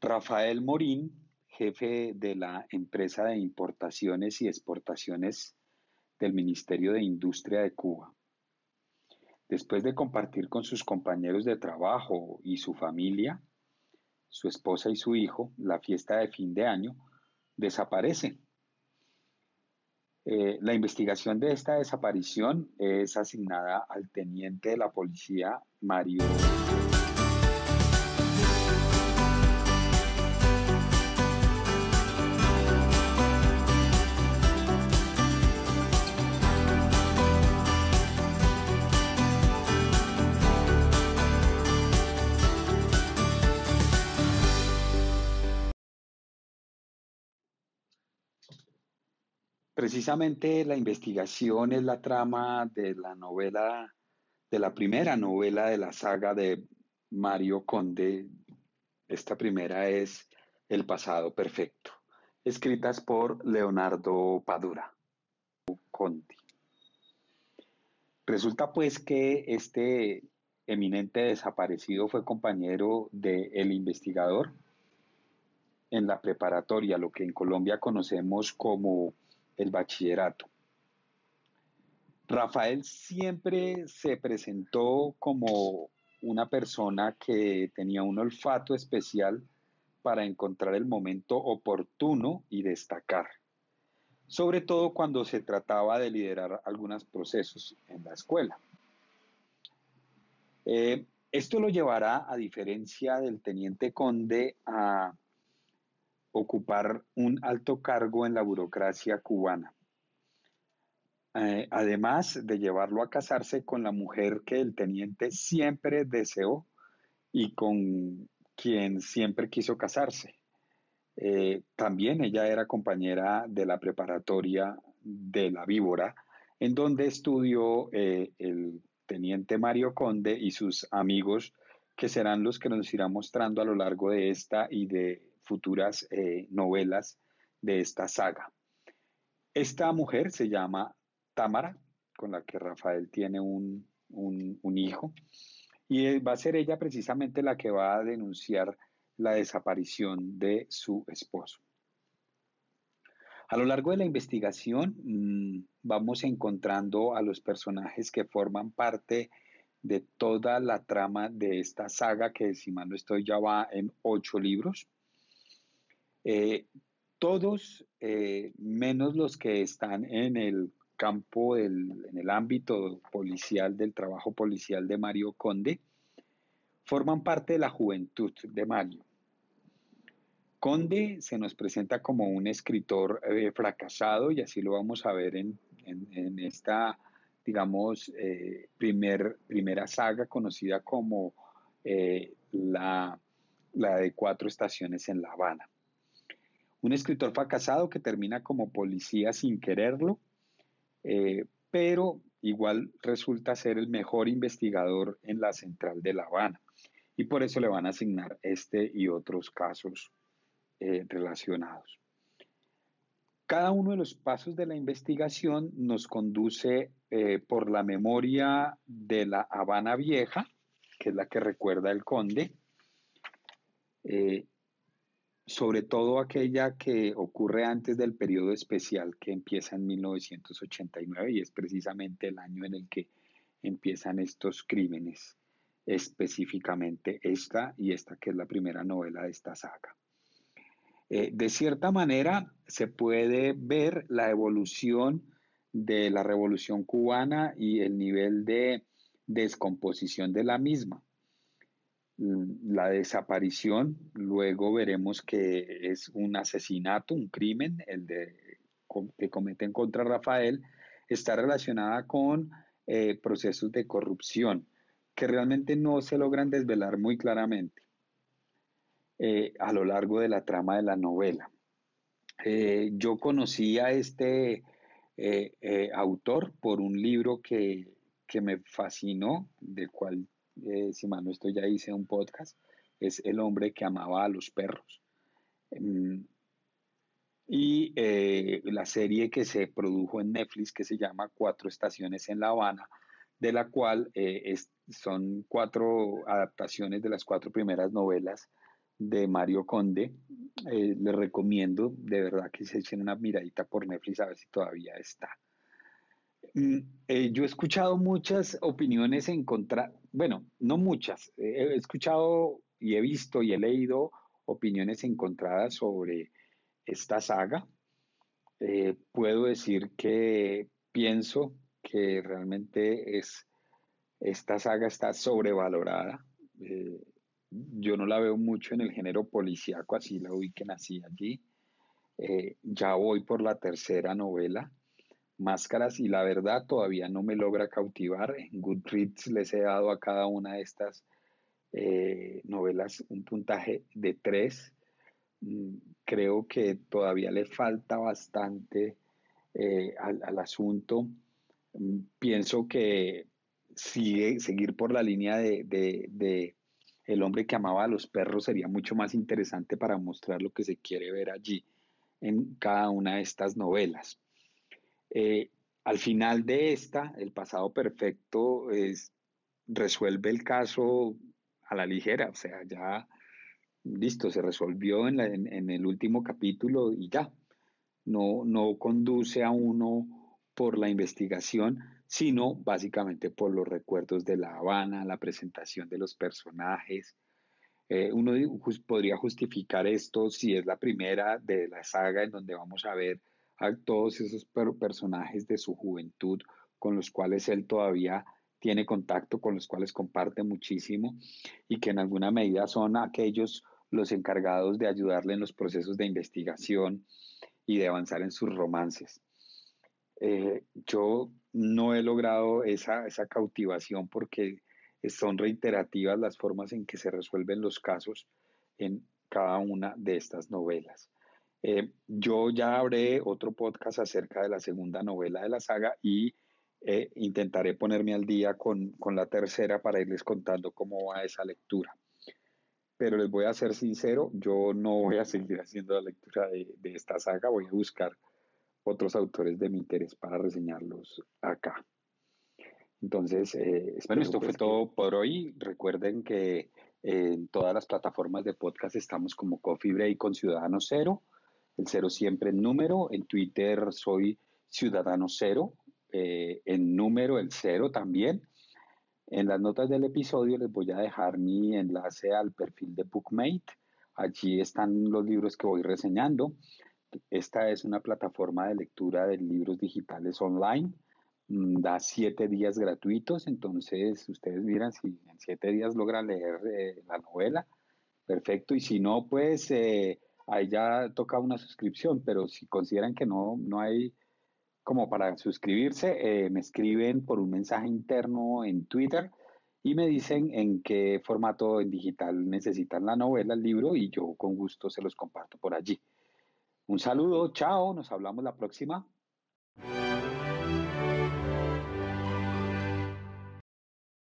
Rafael Morín, jefe de la empresa de importaciones y exportaciones del Ministerio de Industria de Cuba. Después de compartir con sus compañeros de trabajo y su familia, su esposa y su hijo, la fiesta de fin de año, desaparece. Eh, la investigación de esta desaparición es asignada al teniente de la policía Mario. Precisamente la investigación es la trama de la novela, de la primera novela de la saga de Mario Conde. Esta primera es El pasado perfecto, escritas por Leonardo Padura Conti. Resulta pues que este eminente desaparecido fue compañero del investigador en la preparatoria, lo que en Colombia conocemos como el bachillerato. Rafael siempre se presentó como una persona que tenía un olfato especial para encontrar el momento oportuno y destacar, sobre todo cuando se trataba de liderar algunos procesos en la escuela. Eh, esto lo llevará, a diferencia del teniente conde, a ocupar un alto cargo en la burocracia cubana. Eh, además de llevarlo a casarse con la mujer que el teniente siempre deseó y con quien siempre quiso casarse. Eh, también ella era compañera de la preparatoria de la víbora, en donde estudió eh, el teniente Mario Conde y sus amigos, que serán los que nos irán mostrando a lo largo de esta y de futuras eh, novelas de esta saga. Esta mujer se llama Támara, con la que Rafael tiene un, un hijo, y va a ser ella precisamente la que va a denunciar la desaparición de su esposo. A lo largo de la investigación mm, vamos encontrando a los personajes que forman parte de toda la trama de esta saga que si mal no estoy ya va en ocho libros. Eh, todos, eh, menos los que están en el campo, en el ámbito policial, del trabajo policial de Mario Conde, forman parte de la juventud de Mario. Conde se nos presenta como un escritor eh, fracasado y así lo vamos a ver en, esta, digamos, primer, primera saga conocida como la, la de cuatro estaciones en La Habana. Un escritor fracasado que termina como policía sin quererlo, eh, pero igual resulta ser el mejor investigador en la central de La Habana. Y por eso le van a asignar este y otros casos eh, relacionados. Cada uno de los pasos de la investigación nos conduce eh, por la memoria de la Habana Vieja, que es la que recuerda el conde, sobre todo aquella que ocurre antes del periodo especial que empieza en 1989 y es precisamente el año en el que empiezan estos crímenes, específicamente esta y esta que es la primera novela de esta saga. Eh, de cierta manera se puede ver la evolución de la revolución cubana y el nivel de descomposición de la misma la desaparición, luego veremos que es un asesinato, un crimen, el de, que cometen contra Rafael, está relacionada con eh, procesos de corrupción que realmente no se logran desvelar muy claramente eh, a lo largo de la trama de la novela. Eh, yo conocí a este autor por un libro que, que me fascinó, del cual eh, si mal no ya hice un podcast, es El hombre que amaba a los perros. Mm, y eh, la serie que se produjo en Netflix que se llama Cuatro Estaciones en La Habana, de la cual eh, son cuatro adaptaciones de las cuatro primeras novelas de Mario Conde. Eh, les recomiendo de verdad que se echen una miradita por Netflix a ver si todavía está. Mm, eh, yo he escuchado muchas opiniones en bueno, no muchas, he escuchado y he visto y he leído opiniones encontradas sobre esta saga. Eh, puedo decir que pienso que realmente es, esta saga está sobrevalorada. Eh, yo no la veo mucho en el género policíaco, así la vi que nací allí. Eh, ya voy por la tercera novela, Máscaras, y la verdad todavía no me logra cautivar. En Goodreads les he dado a cada una de estas novelas un puntaje de tres. Mm, creo que todavía le falta bastante eh, al, asunto. Mm, pienso que sigue, seguir por la línea de, el hombre que amaba a los perros sería mucho más interesante para mostrar lo que se quiere ver allí en cada una de estas novelas. Eh, al final de esta, El pasado perfecto es, resuelve el caso a la ligera, o sea, ya listo, se resolvió en, el último capítulo y ya. No, no conduce a uno por la investigación, sino básicamente por los recuerdos de La Habana, la presentación de los personajes. Eh, uno podría justificar esto si es la primera de la saga en donde vamos a ver a todos esos personajes de su juventud con los cuales él todavía tiene contacto, con los cuales comparte muchísimo y que en alguna medida son aquellos los encargados de ayudarle en los procesos de investigación y de avanzar en sus romances. Eh, yo no he logrado esa, esa cautivación porque son reiterativas las formas en que se resuelven los casos en cada una de estas novelas. Eh, yo ya habré otro podcast acerca de la segunda novela de la saga y eh, intentaré ponerme al día con, con, la tercera para irles contando cómo va esa lectura pero les voy a ser sincero, yo no voy a seguir haciendo la lectura de, esta saga, voy a buscar otros autores de mi interés para reseñarlos acá. Entonces, eh, bueno, esto fue pues todo por hoy. Recuerden que en todas las plataformas de podcast estamos como Coffee Break con Ciudadano Cero, el cero siempre en número. En Twitter soy Ciudadano Cero, eh, en número el cero también. En las notas del episodio les voy a dejar mi enlace al perfil de Bookmate. Allí están los libros que voy reseñando. Esta es una plataforma de lectura de libros digitales online. Mm, da siete días gratuitos, entonces ustedes miran si en siete días logran leer eh, la novela. Perfecto, y si no, pues eh, ahí ya toca una suscripción, pero si consideran que no, no hay como para suscribirse, eh, me escriben por un mensaje interno en Twitter y me dicen en qué formato en digital necesitan la novela, el libro, y yo con gusto se los comparto por allí. Un saludo, chao, nos hablamos la próxima.